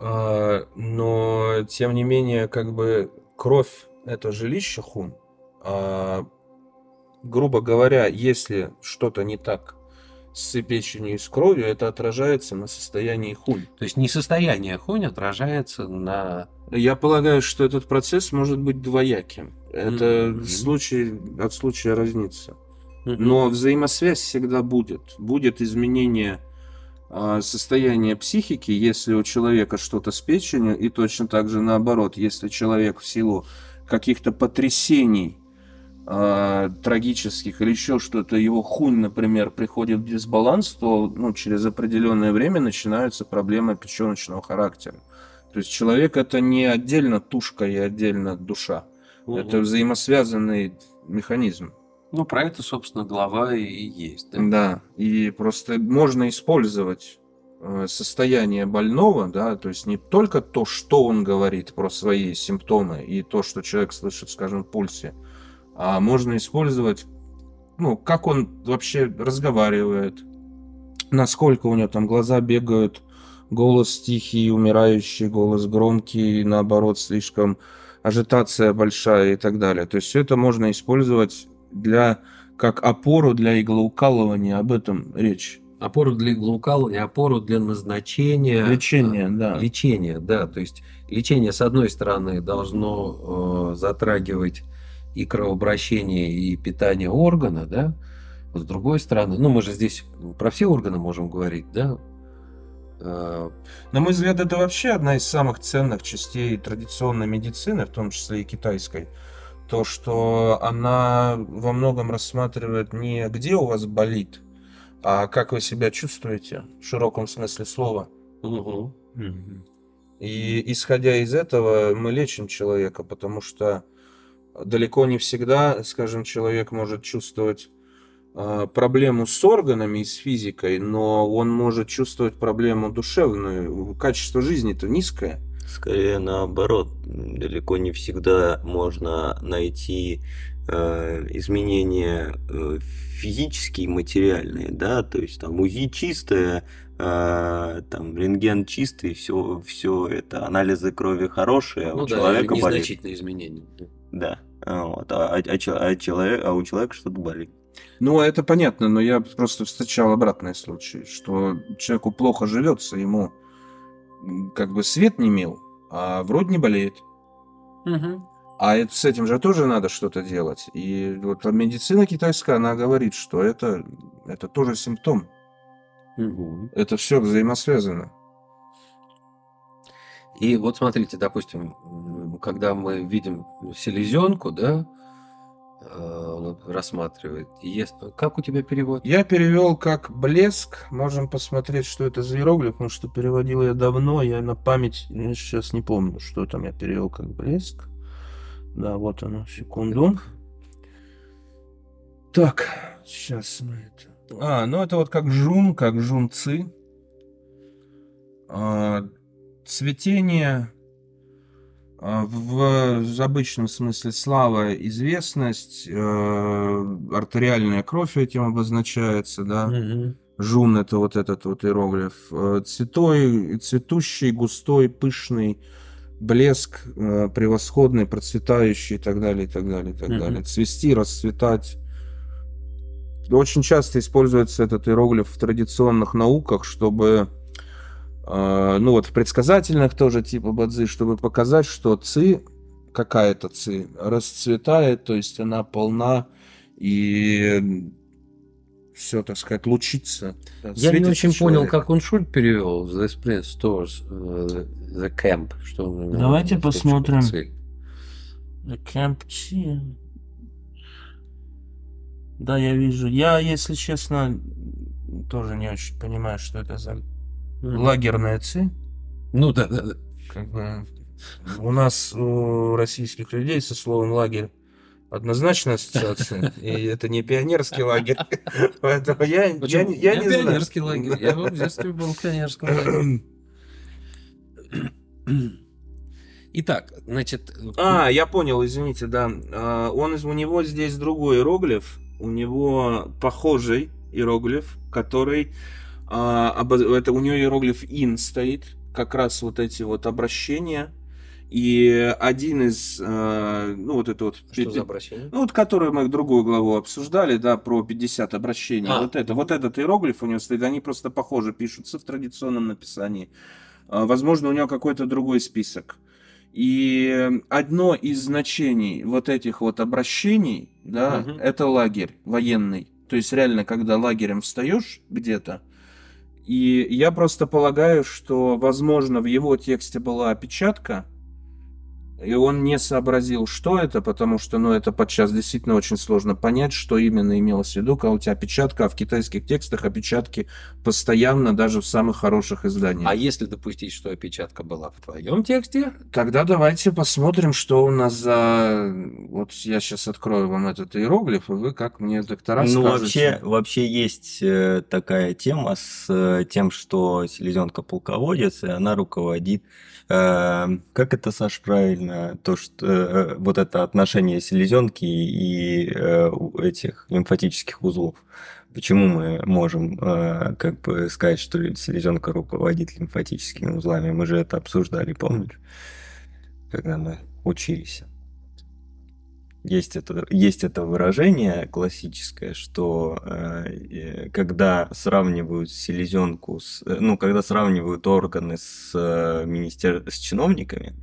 А, но, тем не менее, как бы кровь – это жилище хун. А, грубо говоря, если что-то не так с печенью и с кровью, это отражается на состоянии хунь. То есть не состояние хунь отражается на... Я полагаю, что этот процесс может быть двояким. Это mm-hmm. случай от случая разнится. Mm-hmm. Но взаимосвязь всегда будет. Будет изменение э, состояния психики, если у человека что-то с печенью, и точно так же наоборот, если человек в силу каких-то потрясений э, трагических или еще что-то, его хунь, например, приходит в дисбаланс, то ну, через определенное время начинаются проблемы печеночного характера. То есть человек это не отдельно тушка и отдельно душа. Угу. Это взаимосвязанный механизм. Ну, про это, собственно, глава и есть. Да, да и просто можно использовать э, состояние больного, да, то есть не только то, что он говорит про свои симптомы и то, что человек слышит, скажем, в пульсе, а можно использовать, ну, как он вообще разговаривает, насколько у него там глаза бегают, голос тихий, умирающий, голос громкий, наоборот, слишком ажитация большая и так далее. То есть все это можно использовать для как опору для иглоукалывания, об этом речь. Опору для иглоукалывания, опору для назначения. Лечения, да. Лечения, да. То есть лечение, с одной стороны, должно э, затрагивать и кровообращение, и питание органа, да. С другой стороны, ну мы же здесь про все органы можем говорить, да. Э, На мой взгляд, это вообще одна из самых ценных частей традиционной медицины, в том числе и китайской то, что она во многом рассматривает не где у вас болит, а как вы себя чувствуете в широком смысле слова. Угу. И исходя из этого мы лечим человека, потому что далеко не всегда, скажем, человек может чувствовать э, проблему с органами и с физикой, но он может чувствовать проблему душевную. Качество жизни-то низкое. Скорее наоборот, далеко не всегда можно найти э, изменения э, физические, материальные, да, то есть там УЗИ чистое, э, там рентген чистый, все, все это анализы крови хорошие, а ну, у да, человека болит. Незначительные изменения. Да, вот, а, а, а, а, человек, а у человека что-то болит. Ну, это понятно, но я просто встречал обратные случаи, что человеку плохо живется, ему как бы свет не мил, а вроде не болеет. Угу. А это, с этим же тоже надо что-то делать. И вот медицина китайская, она говорит, что это, это тоже симптом. Угу. Это все взаимосвязано. И вот смотрите, допустим, когда мы видим селезенку, да, Э, рассматривает. Есть... Как у тебя перевод? Я перевел как блеск. Можем посмотреть, что это за иероглиф, потому что переводил я давно, я на память я сейчас не помню, что там я перевел как блеск. Да, вот оно, секунду. Так, сейчас мы это... А, ну это вот как жун, как жунцы. А, цветение в, в обычном смысле слава, известность, э, артериальная кровь этим обозначается, да. Угу. Жун это вот этот вот иероглиф. Э, цветой, цветущий, густой, пышный, блеск, э, превосходный, процветающий и так далее, и так далее, и так далее. Цвести, расцветать. Очень часто используется этот иероглиф в традиционных науках, чтобы ну вот в предсказательных тоже типа бадзи, чтобы показать, что ци, какая-то ци, расцветает, то есть она полна и все, так сказать, лучится. Я не очень человек. понял, как он шут перевел The Sprint Stores, uh, The Camp. Что Давайте посмотрим. The Camp Chi. Да, я вижу. Я, если честно, тоже не очень понимаю, что это за лагерные ЦИ. Ну да, да, да. Как бы у нас у российских людей со словом лагерь однозначная ассоциация, и это не пионерский лагерь. Поэтому я, я, я, я не пионерский знаю. лагерь. Я в детстве был в пионерском лагере. Итак, значит... А, я понял, извините, да. А, он, у него здесь другой иероглиф. У него похожий иероглиф, который а, это у нее иероглиф in стоит, как раз вот эти вот обращения. И один из, э, ну вот это вот... Что за обращение? Ну вот, которое мы другую главу обсуждали, да, про 50 обращений. А. Вот это, вот этот иероглиф у него стоит, они просто похоже пишутся в традиционном написании. А, возможно, у него какой-то другой список. И одно из значений вот этих вот обращений, да, угу. это лагерь военный. То есть реально, когда лагерем встаешь где-то, и я просто полагаю, что, возможно, в его тексте была опечатка, и он не сообразил, что это, потому что, ну, это подчас действительно очень сложно понять, что именно имелось в виду, когда у тебя опечатка, а в китайских текстах опечатки постоянно, даже в самых хороших изданиях. А если допустить, что опечатка была в твоем тексте? Тогда давайте посмотрим, что у нас за... Вот я сейчас открою вам этот иероглиф, и вы как мне доктора Ну, скажете. вообще, вообще есть э, такая тема с э, тем, что селезенка полководец, и она руководит э, как это, Саш, правильно, то, что э, вот это отношение селезенки и э, этих лимфатических узлов. Почему мы можем э, как бы сказать, что селезенка руководит лимфатическими узлами? Мы же это обсуждали, помнишь, когда мы учились. Есть это, есть это выражение классическое, что э, когда сравнивают селезенку, с, э, ну, когда сравнивают органы с, э, министер... с чиновниками,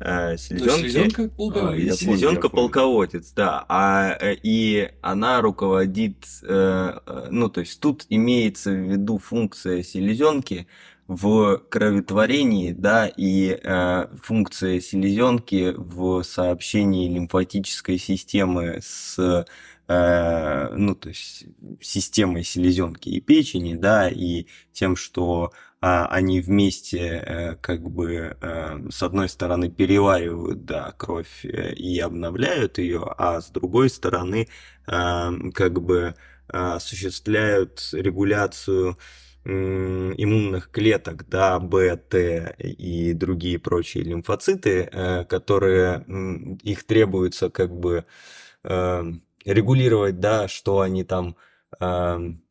э, селезенки, селезенка полководец. А, селезенка полководец, да, а, э, и она руководит, э, ну, то есть тут имеется в виду функция селезенки в кроветворении, да, и э, функция селезенки в сообщении лимфатической системы с э, ну, то есть системой селезенки и печени, да, и тем, что а, они вместе э, как бы э, с одной стороны переваривают, да, кровь э, и обновляют ее, а с другой стороны э, как бы э, осуществляют регуляцию иммунных клеток, да, Б, Т и другие прочие лимфоциты, которые их требуется как бы регулировать, да, что они там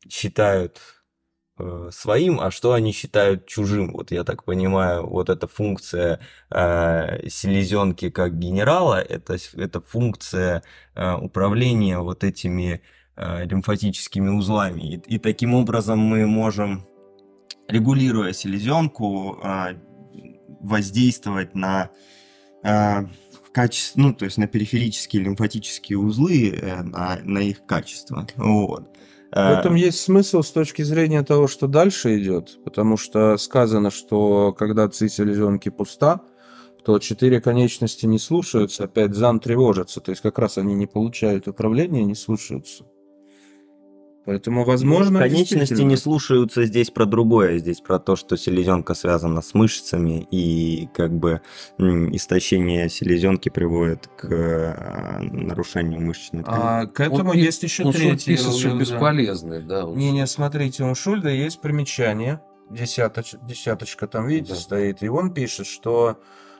считают своим, а что они считают чужим. Вот я так понимаю, вот эта функция э, селезенки как генерала, это, это функция э, управления вот этими Э, лимфатическими узлами. И, и таким образом мы можем, регулируя селезенку, э, воздействовать на э, качество, ну, то есть на периферические лимфатические узлы, на, на их качество. Вот. В этом есть смысл с точки зрения того, что дальше идет, потому что сказано, что когда ци селезенки пуста, то четыре конечности не слушаются, опять зан тревожится, то есть как раз они не получают управления, не слушаются. Поэтому, возможно, конечности не слушаются здесь про другое, здесь про то, что селезенка связана с мышцами и как бы истощение селезенки приводит к а, нарушению мышечной ткани. А к этому он, есть еще он третий. Пишет, что бесполезный, да. Не, не, смотрите, у Шульда есть примечание, десяточ, десяточка там, видите, да. стоит, и он пишет, что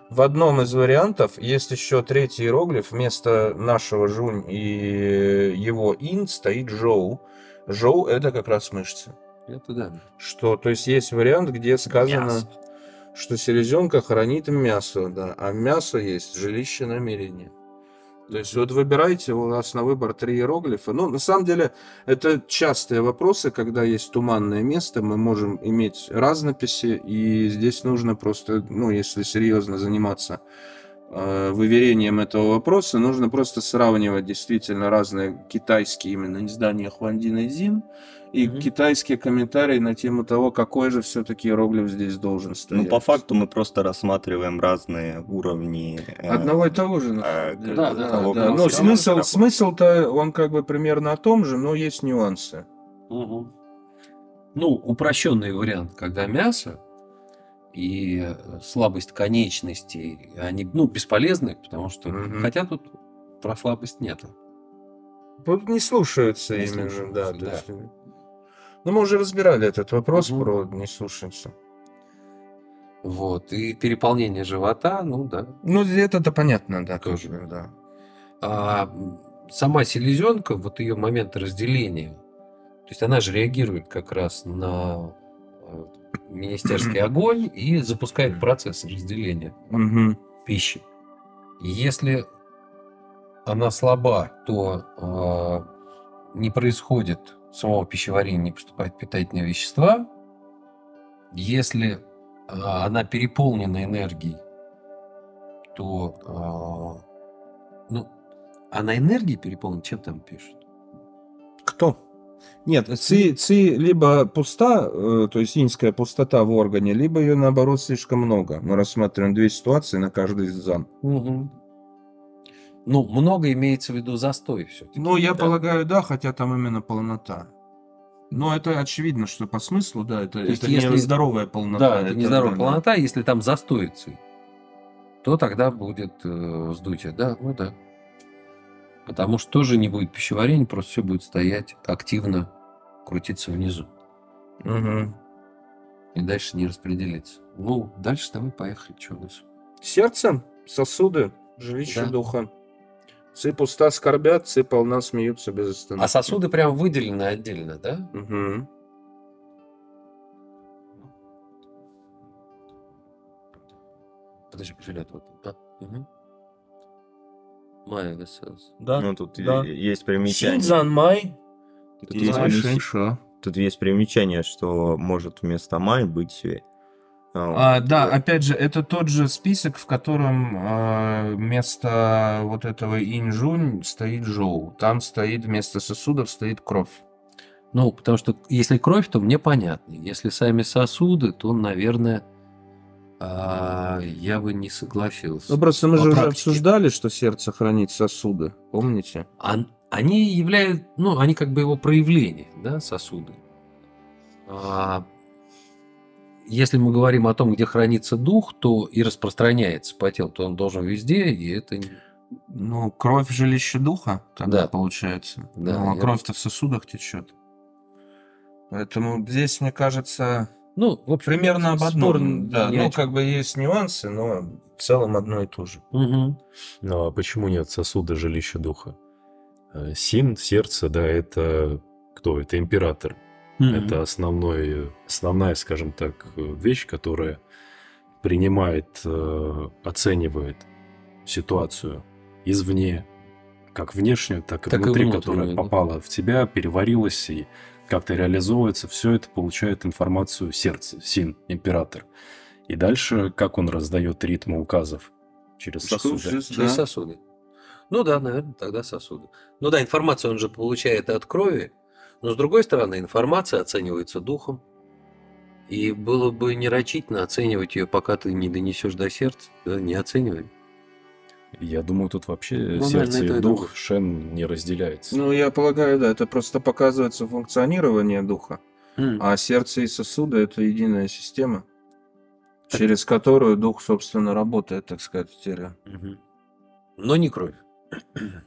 в одном из вариантов есть еще третий иероглиф, вместо нашего жунь и его ин стоит жоу. Жоу это как раз мышцы. Это да. Что, то есть есть вариант, где сказано, мясо. что селезенка хранит мясо, да, а мясо есть жилище намерения. То есть вот выбирайте, у нас на выбор три иероглифа. Ну, на самом деле, это частые вопросы, когда есть туманное место, мы можем иметь разнописи, и здесь нужно просто, ну, если серьезно заниматься выверением этого вопроса нужно просто сравнивать действительно разные китайские именно издания Хуандин и Зин и mm-hmm. китайские комментарии на тему того, какой же все-таки иероглиф здесь должен стоять. Ну, по факту мы просто рассматриваем разные уровни. Э, Одного и того же. Э, да, да, того, да. Но смысл, смысл-то он как бы примерно о том же, но есть нюансы. Угу. Ну, упрощенный вариант, когда мясо, и э, слабость конечностей, они ну, бесполезны, потому что, угу. хотя тут про слабость нету. Вот не слушаются не именно, слушаются, да. да. Есть... Ну, мы уже разбирали этот вопрос угу. про не слушаются. Вот, и переполнение живота, ну да. Ну, это-то понятно, да, тоже, да. А сама селезенка, вот ее момент разделения, то есть она же реагирует как раз на э, министерский огонь и запускает процесс разделения пищи. Если она слаба, то э, не происходит самого пищеварения, не поступают питательные вещества. Если э, она переполнена энергией, то э, ну, она энергией переполнена, чем там пишут? Кто? Нет, ци, ци либо пуста, э, то есть инская пустота в органе, либо ее наоборот слишком много. Мы рассматриваем две ситуации на каждый из зон. Угу. Ну, много имеется в виду застой все-таки. Ну, я да? полагаю, да, хотя там именно полнота. Но это очевидно, что по смыслу, да, это, то это если... не здоровая полнота. Да, это, это не здоровая полнота, если там застой ци, то тогда будет э, вздутие. Да, ну да. Потому что тоже не будет пищеварения, просто все будет стоять активно, крутиться внизу. Угу. И дальше не распределиться. Ну, дальше давай поехали. Что у нас? Сердце, сосуды, жилище да. духа. Ци пуста скорбят, ци полна смеются без остановки. А сосуды прям выделены отдельно, да? Угу. Подожди, пожалуйста, вот. Да. Угу. Май весels. Да. Ну, тут да. есть примечание. Синьцзан Май. Тут, есть примечание, тут есть примечание, что может вместо Май быть а, да, опять же, это тот же список, в котором а, вместо вот этого инжунь стоит жоу. Там стоит вместо сосудов стоит кровь. Ну, потому что если кровь, то мне понятно. Если сами сосуды, то, наверное, а, я бы не согласился. Ну, просто мы же уже обсуждали, что сердце хранит сосуды, помните? А, они являют, ну, они как бы его проявление, да, сосуды. А, если мы говорим о том, где хранится дух, то и распространяется по телу, то он должен везде, и это... Ну, кровь жилище духа тогда да. получается. Да, ну, а я... кровь-то в сосудах течет. Поэтому здесь, мне кажется, ну, в общем, примерно об одном. Да, ну, как бы есть нюансы, но в целом одно и то же. Угу. Ну, а почему нет сосуда жилища духа? Э, Син, сердце, да, это кто? Это император. Mm-hmm. Это основной, основная, скажем так, вещь, которая принимает, э, оценивает ситуацию извне, как внешнюю, так и так внутри, и которая да. попала в тебя, переварилась и как-то реализовывается, все это получает информацию сердце, син, император. И дальше, как он раздает ритмы указов? Через сосуды. Через, через сосуды. Ну да, наверное, тогда сосуды. Ну да, информацию он же получает от крови, но с другой стороны, информация оценивается духом. И было бы нерочительно оценивать ее, пока ты не донесешь до сердца. Да, не оценивай. Я думаю, тут вообще ну, сердце наверное, и дух думаю. Шен не разделяется. Ну, я полагаю, да, это просто показывается функционирование духа. Mm. А сердце и сосуды это единая система, так. через которую дух, собственно, работает, так сказать, в теле. Угу. Но не кровь.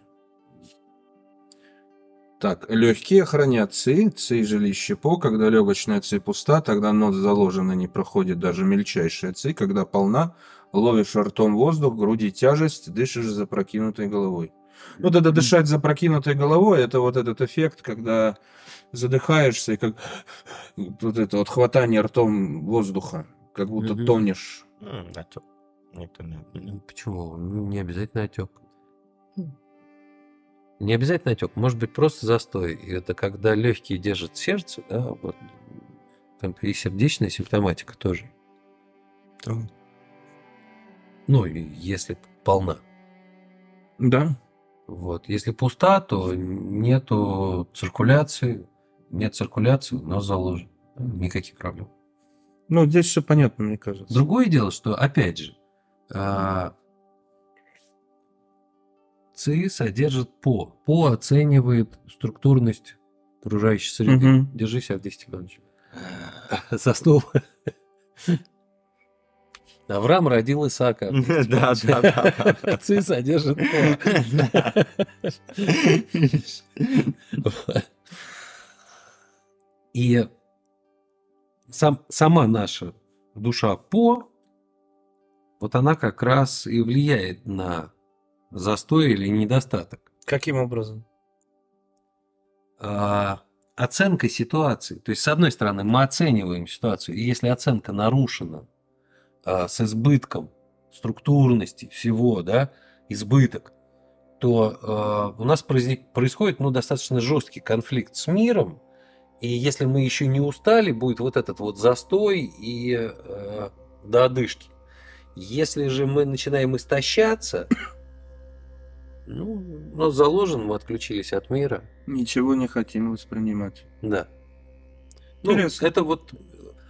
Так, легкие хранят ци, ци жилище по, когда легочная ци пуста, тогда нос заложена, не проходит даже мельчайшая ци, когда полна, ловишь ртом воздух, груди тяжесть, дышишь запрокинутой головой. Ну, тогда дышать запрокинутой головой, это вот этот эффект, когда задыхаешься, и как вот это вот хватание ртом воздуха, как будто mm тонешь. Отек. Ну, почему? Не обязательно отек. Не обязательно отек, может быть просто застой. И это когда легкие держат сердце, да, вот. Там и сердечная симптоматика тоже. Там. Ну, если полна. Да. Вот. Если пуста, то нету циркуляции. Нет циркуляции, но заложен. Никаких проблем. Ну, здесь все понятно, мне кажется. Другое дело, что, опять же, а, ЦИ содержит ПО. ПО оценивает структурность окружающей среды. Угу. Держись, Авдеев Степанович. Заснул. Авраам родил Исаака. Да, да, да. Ци содержит И сам, сама наша душа по, вот она как раз и влияет на застой или недостаток. Каким образом? А, оценка ситуации. То есть, с одной стороны, мы оцениваем ситуацию, и если оценка нарушена с избытком структурности всего, да, избыток, то а, у нас происходит ну, достаточно жесткий конфликт с миром, и если мы еще не устали, будет вот этот вот застой и э, до одышки. Если же мы начинаем истощаться, Ну, у нас заложен, мы отключились от мира. Ничего не хотим воспринимать. Да. Ну, это вот...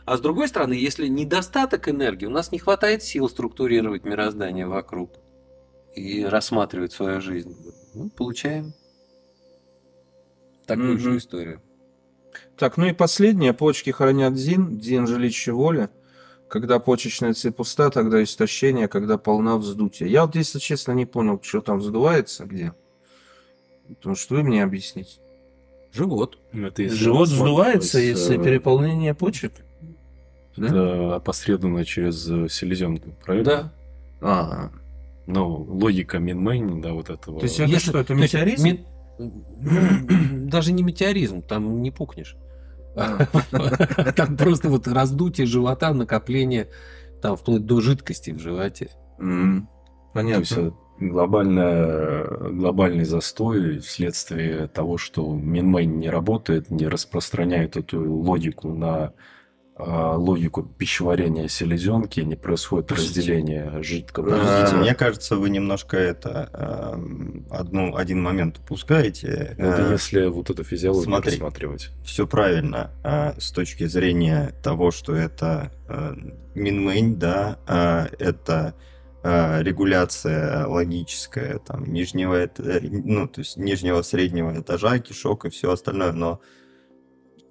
А с другой стороны, если недостаток энергии, у нас не хватает сил структурировать мироздание вокруг и рассматривать свою жизнь. Ну, получаем такую mm-hmm. же историю. Так, ну и последнее. Почки хранят Дзин, Дзин жилище воли. Когда почечная цепь пуста, тогда истощение, когда полна вздутия. Я вот, если честно, не понял, что там вздувается, где. Потому что вы мне объясните. Живот. Это Живот вздувается, если переполнение почек? Это да? опосредованно через э, селезенку, правильно? Да. А, ну, логика Минмейн, да, вот этого. То есть это если, что, это метеоризм? Ми... Даже не метеоризм, там не пукнешь. Там просто вот раздутие живота, накопление, там вплоть до жидкости в животе. Понятно. глобальная, глобальный застой вследствие того, что Минмейн не работает, не распространяет эту логику на а, логику пищеварения селезенки, не происходит разделение жидкого. Подождите, мне кажется, вы немножко это одну, один момент упускаете. Это если вот эту физиологию Смотри, рассматривать. Все правильно. А, с точки зрения того, что это минмейн, да, а, это регуляция логическая там нижнего э, ну то есть нижнего среднего этажа кишок и все остальное но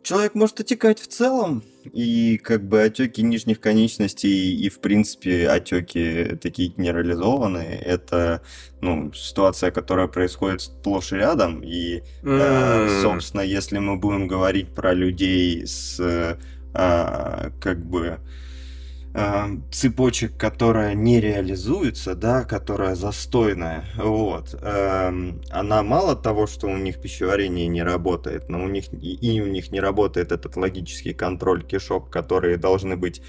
человек может отекать в целом, и как бы отеки нижних конечностей и, в принципе, отеки такие генерализованные, это, ну, ситуация, которая происходит сплошь и рядом, и, э, собственно, если мы будем говорить про людей с, э, как бы, э, цепочек, которая не реализуется, да, которая застойная, вот, э, она мало того, что у них пищеварение не работает, но у них и, и у них не работает этот логический контроль кишок, которые должны быть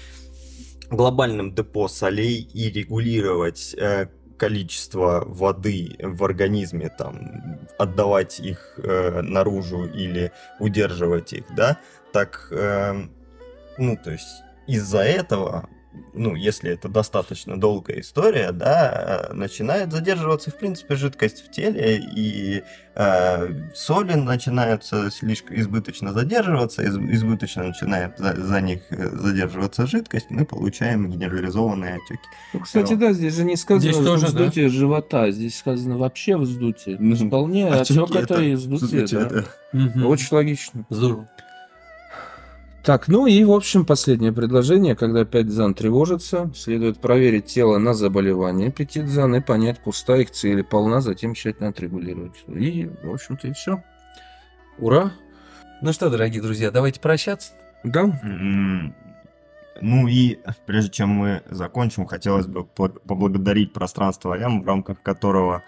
глобальным депо солей и регулировать э, количество воды в организме, там, отдавать их э, наружу или удерживать их, да, так, э, ну, то есть из-за этого, ну, если это достаточно долгая история, да, начинает задерживаться, в принципе, жидкость в теле, и э, соли начинаются слишком избыточно задерживаться, из, избыточно начинает за, за них э, задерживаться жидкость, мы получаем генерализованные отеки. Ну, кстати, вот. да, здесь же не сказано здесь тоже, вздутие да? живота, здесь сказано вообще вздутие. Ну, вполне отек это и вздутие, да. да. Очень логично. Здорово. Так, ну и, в общем, последнее предложение. Когда опять зан тревожится, следует проверить тело на заболевание аппетит зан и понять, пуста их цель или полна, затем тщательно отрегулировать. И, в общем-то, и все. Ура! Ну что, дорогие друзья, давайте прощаться. Да. Ну и прежде чем мы закончим, хотелось бы поблагодарить пространство Ям, в рамках которого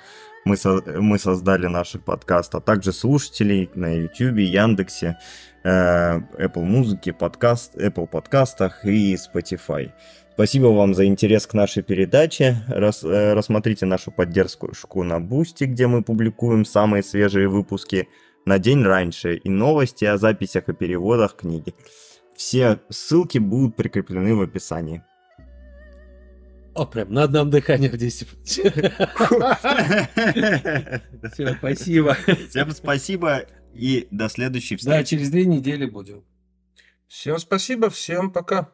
мы, со мы создали наш подкаст, а также слушателей на YouTube, Яндексе, Apple Музыке, подкаст, Apple подкастах и Spotify. Спасибо вам за интерес к нашей передаче. Рас, э, рассмотрите нашу поддержку на Бусти, где мы публикуем самые свежие выпуски на день раньше и новости о записях и переводах книги. Все ссылки будут прикреплены в описании. О, прям на одном дыхании в 10 Все, спасибо. Всем спасибо и до следующей встречи. Да, через две недели будем. Всем спасибо, всем пока.